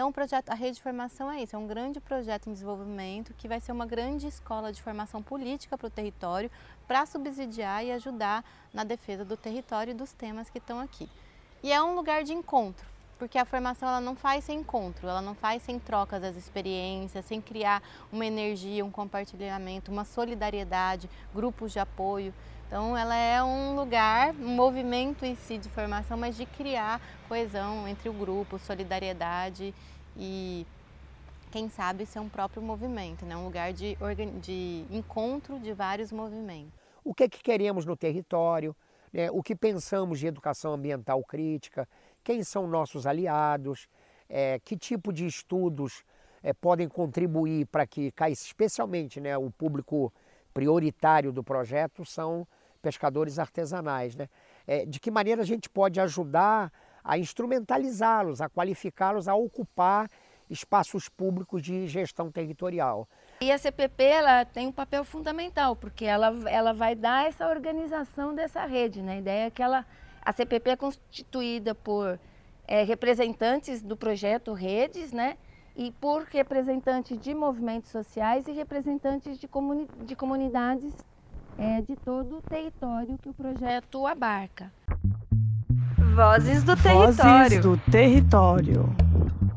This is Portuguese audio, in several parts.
Então, o projeto, a rede de formação é isso, é um grande projeto em desenvolvimento que vai ser uma grande escola de formação política para o território, para subsidiar e ajudar na defesa do território e dos temas que estão aqui. E é um lugar de encontro, porque a formação ela não faz sem encontro, ela não faz sem trocas das experiências, sem criar uma energia, um compartilhamento, uma solidariedade, grupos de apoio. Então, ela é um lugar, um movimento em si de formação, mas de criar coesão entre o grupo, solidariedade e, quem sabe, ser um próprio movimento, né? um lugar de, de encontro de vários movimentos. O que, é que queremos no território, né? o que pensamos de educação ambiental crítica, quem são nossos aliados, é, que tipo de estudos é, podem contribuir para que, especialmente né, o público prioritário do projeto são pescadores artesanais. Né? É, de que maneira a gente pode ajudar a instrumentalizá-los, a qualificá-los, a ocupar espaços públicos de gestão territorial. E a CPP ela tem um papel fundamental, porque ela, ela vai dar essa organização dessa rede. Né? A ideia é que ela, a CPP é constituída por é, representantes do projeto Redes, né? e por representantes de movimentos sociais e representantes de, comuni de comunidades é, de todo o território que o projeto abarca. Vozes do território. Vozes do território.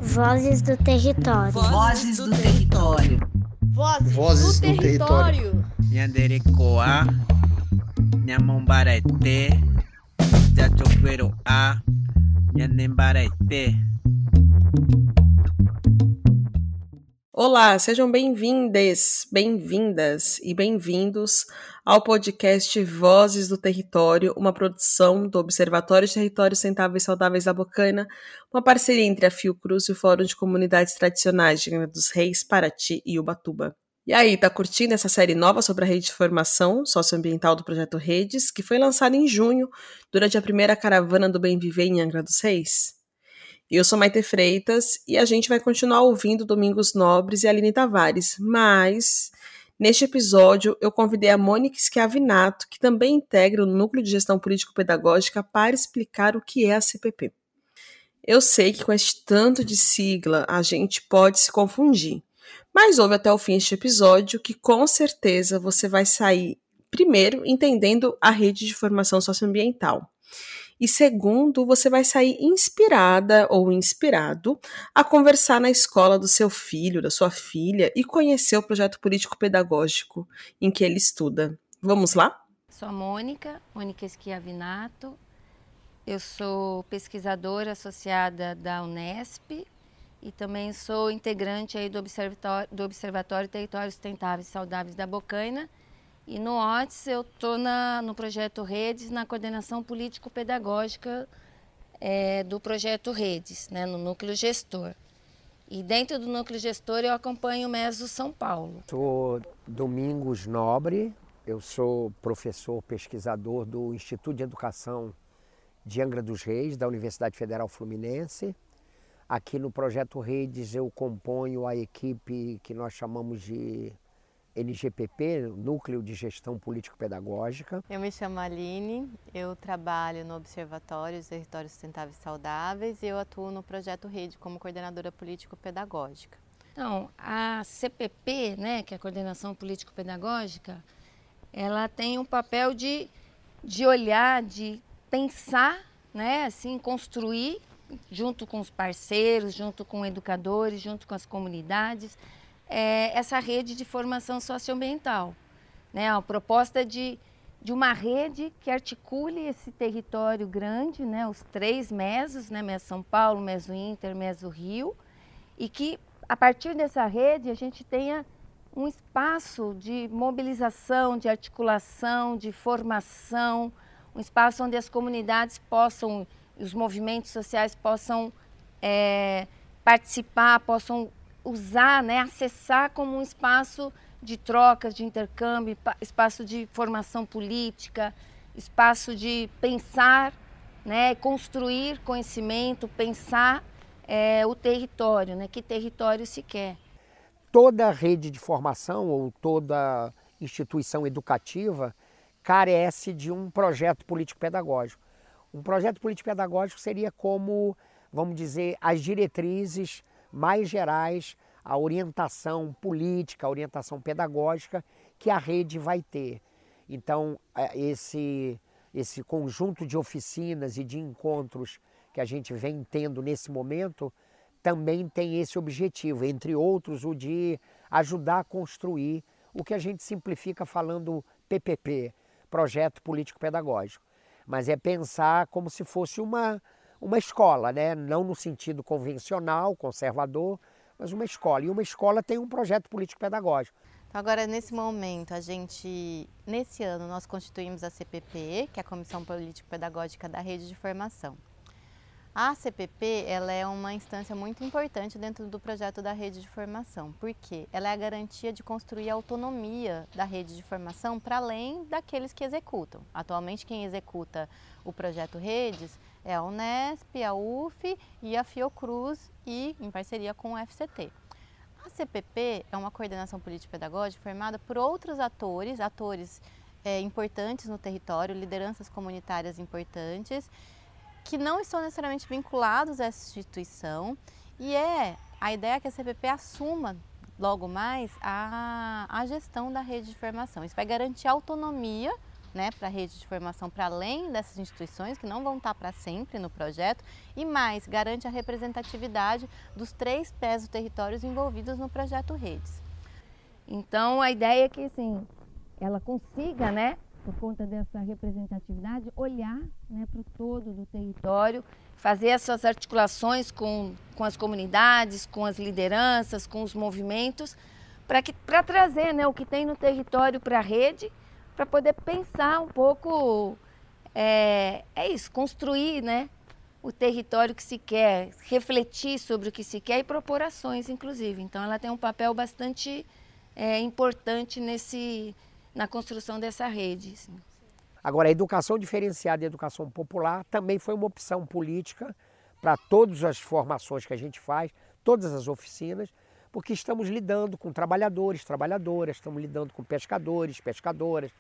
Vozes do território. Vozes do território. Vozes, do, território. Nhanderecoa, Nhamombarete, Jachoqueroa, Nhanembarete. Olá, sejam bem-vindas, bem-vindas e bem-vindos ao podcast Vozes do Território, uma produção do Observatório de Territórios Sustentáveis e Saudáveis da Bocaina, uma parceria entre a Fiocruz e o Fórum de Comunidades Tradicionais de Grande dos Reis, Paraty e Ubatuba. E aí, tá curtindo essa série nova sobre a rede de formação socioambiental do Projeto Redes, que foi lançada em junho, durante a primeira caravana do Bem Viver em Angra dos Reis? Eu sou Maite Freitas e a gente vai continuar ouvindo Domingos Nobres e Aline Tavares, mas neste episódio eu convidei a Mônica Schiavinato, que também integra o Núcleo de Gestão Político-Pedagógica, para explicar o que é a CPP. Eu sei que com este tanto de sigla a gente pode se confundir, mas ouve até o fim este episódio que com certeza você vai sair, primeiro, entendendo a rede de formação socioambiental e segundo, você vai sair inspirada ou inspirado a conversar na escola do seu filho, da sua filha e conhecer o projeto político-pedagógico em que ele estuda. Vamos lá? Sou a Mônica, Mônica Schiavinato. Eu sou pesquisadora associada da Unesp e também sou integrante aí do Observatório, do Observatório Territórios Sustentáveis e Saudáveis da Bocaina e no OTS eu estou no projeto Redes, na coordenação político-pedagógica é, do projeto Redes, né, no núcleo gestor. E dentro do núcleo gestor eu acompanho o MESO São Paulo. Sou Domingos Nobre, eu sou professor pesquisador do Instituto de Educação de Angra dos Reis, da Universidade Federal Fluminense. Aqui no projeto Redes eu componho a equipe que nós chamamos de NGPP, Núcleo de Gestão Político-Pedagógica. Eu me chamo Aline, eu trabalho no Observatório dos Territórios Sustentáveis e Saudáveis e eu atuo no Projeto Rede como coordenadora político-pedagógica. Então, a CPP, né, que é a Coordenação Político-Pedagógica, ela tem um papel de, de olhar, de pensar, né, assim, construir junto com os parceiros, junto com educadores, junto com as comunidades, é, essa rede de formação socioambiental. Né? A proposta de, de uma rede que articule esse território grande, né? os três mesos, né? Meso São Paulo, Meso Inter, Meso Rio, e que a partir dessa rede a gente tenha um espaço de mobilização, de articulação, de formação, um espaço onde as comunidades possam, os movimentos sociais possam é, participar, possam usar, né, acessar como um espaço de trocas, de intercâmbio, espaço de formação política, espaço de pensar, né, construir conhecimento, pensar é, o território, né, que território se quer. Toda rede de formação ou toda instituição educativa carece de um projeto político-pedagógico. Um projeto político-pedagógico seria como, vamos dizer, as diretrizes mais gerais, a orientação política, a orientação pedagógica que a rede vai ter. Então, é, esse, esse conjunto de oficinas e de encontros que a gente vem tendo nesse momento também tem esse objetivo, entre outros, o de ajudar a construir o que a gente simplifica falando PPP, Projeto Político Pedagógico. Mas é pensar como se fosse uma, uma escola, né? não no sentido convencional, conservador, mas uma escola. E uma escola tem um projeto político pedagógico. Então, agora, nesse momento, a gente, nesse ano, nós constituímos a CPP, que é a Comissão Político Pedagógica da Rede de Formação. A CPP ela é uma instância muito importante dentro do projeto da rede de formação, porque ela é a garantia de construir a autonomia da rede de formação para além daqueles que executam. Atualmente, quem executa o projeto Redes é a Unesp, a UF e a Fiocruz e em parceria com o FCT. A CPP é uma coordenação político-pedagógica formada por outros atores, atores é, importantes no território, lideranças comunitárias importantes, que não estão necessariamente vinculados a essa instituição e é a ideia é que a CPP assuma logo mais a, a gestão da rede de formação. Isso vai garantir autonomia né, para a rede de formação para além dessas instituições que não vão estar para sempre no projeto e mais garante a representatividade dos três pés do territórios envolvidos no projeto Redes. Então a ideia é que assim, ela consiga, né, por conta dessa representatividade, olhar né, para o todo do território, fazer essas articulações com, com as comunidades, com as lideranças, com os movimentos, para trazer né, o que tem no território para a rede para poder pensar um pouco, é, é isso, construir né, o território que se quer, refletir sobre o que se quer e propor ações, inclusive. Então, ela tem um papel bastante é, importante nesse, na construção dessa rede. Assim. Agora, a educação diferenciada e a educação popular também foi uma opção política para todas as formações que a gente faz, todas as oficinas, porque estamos lidando com trabalhadores, trabalhadoras, estamos lidando com pescadores, pescadoras,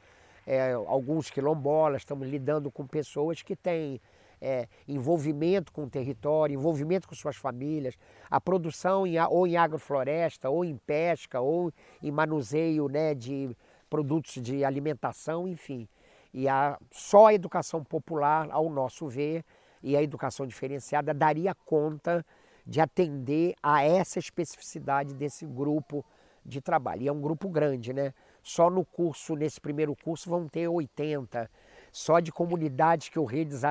é, alguns quilombolas, estamos lidando com pessoas que têm é, envolvimento com o território, envolvimento com suas famílias, a produção em, ou em agrofloresta, ou em pesca, ou em manuseio né, de produtos de alimentação, enfim. E a, só a educação popular, ao nosso ver, e a educação diferenciada daria conta de atender a essa especificidade desse grupo de trabalho. E é um grupo grande, né? Só no curso, nesse primeiro curso, vão ter 80. Só de comunidades que o Redes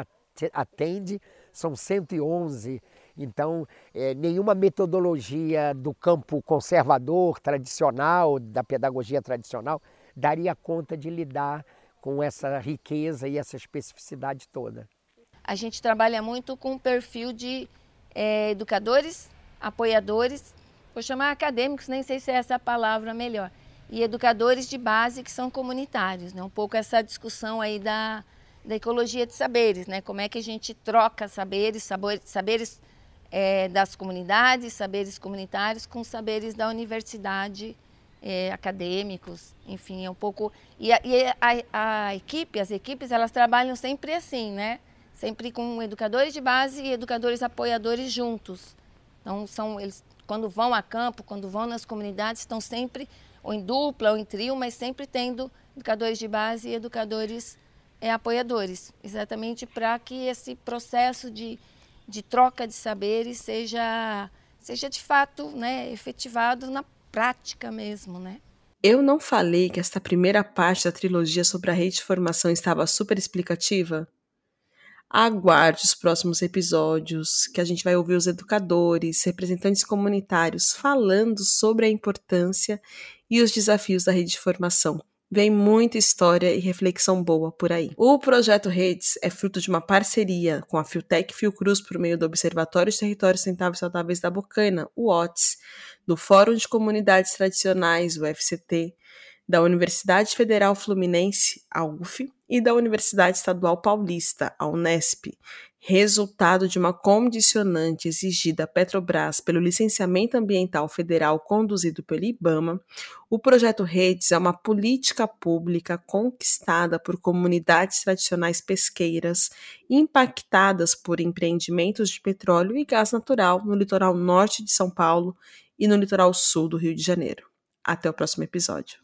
atende, são 111. Então, é, nenhuma metodologia do campo conservador, tradicional, da pedagogia tradicional, daria conta de lidar com essa riqueza e essa especificidade toda. A gente trabalha muito com o perfil de é, educadores, apoiadores, vou chamar acadêmicos, nem sei se é essa a palavra melhor, e educadores de base que são comunitários, né? um pouco essa discussão aí da, da ecologia de saberes, né? como é que a gente troca saberes, saberes, saberes é, das comunidades, saberes comunitários com saberes da universidade, é, acadêmicos, enfim, é um pouco... E, a, e a, a equipe, as equipes, elas trabalham sempre assim, né? Sempre com educadores de base e educadores apoiadores juntos. Então, são eles quando vão a campo, quando vão nas comunidades, estão sempre ou em dupla ou em trio, mas sempre tendo educadores de base e educadores é, apoiadores, exatamente para que esse processo de, de troca de saberes seja, seja de fato né, efetivado na prática mesmo, né? Eu não falei que esta primeira parte da trilogia sobre a rede de formação estava super explicativa? Aguarde os próximos episódios, que a gente vai ouvir os educadores, representantes comunitários falando sobre a importância e os desafios da rede de formação. Vem muita história e reflexão boa por aí. O projeto Redes é fruto de uma parceria com a Fiotec Fiocruz por meio do Observatório de Territórios Sustentáveis e Saudáveis da Bocana, o OTS, do Fórum de Comunidades Tradicionais, o FCT, da Universidade Federal Fluminense, a UF, e da Universidade Estadual Paulista, a Unesp, resultado de uma condicionante exigida à Petrobras pelo licenciamento ambiental federal conduzido pelo IBAMA, o projeto Redes é uma política pública conquistada por comunidades tradicionais pesqueiras impactadas por empreendimentos de petróleo e gás natural no litoral norte de São Paulo e no litoral sul do Rio de Janeiro. Até o próximo episódio.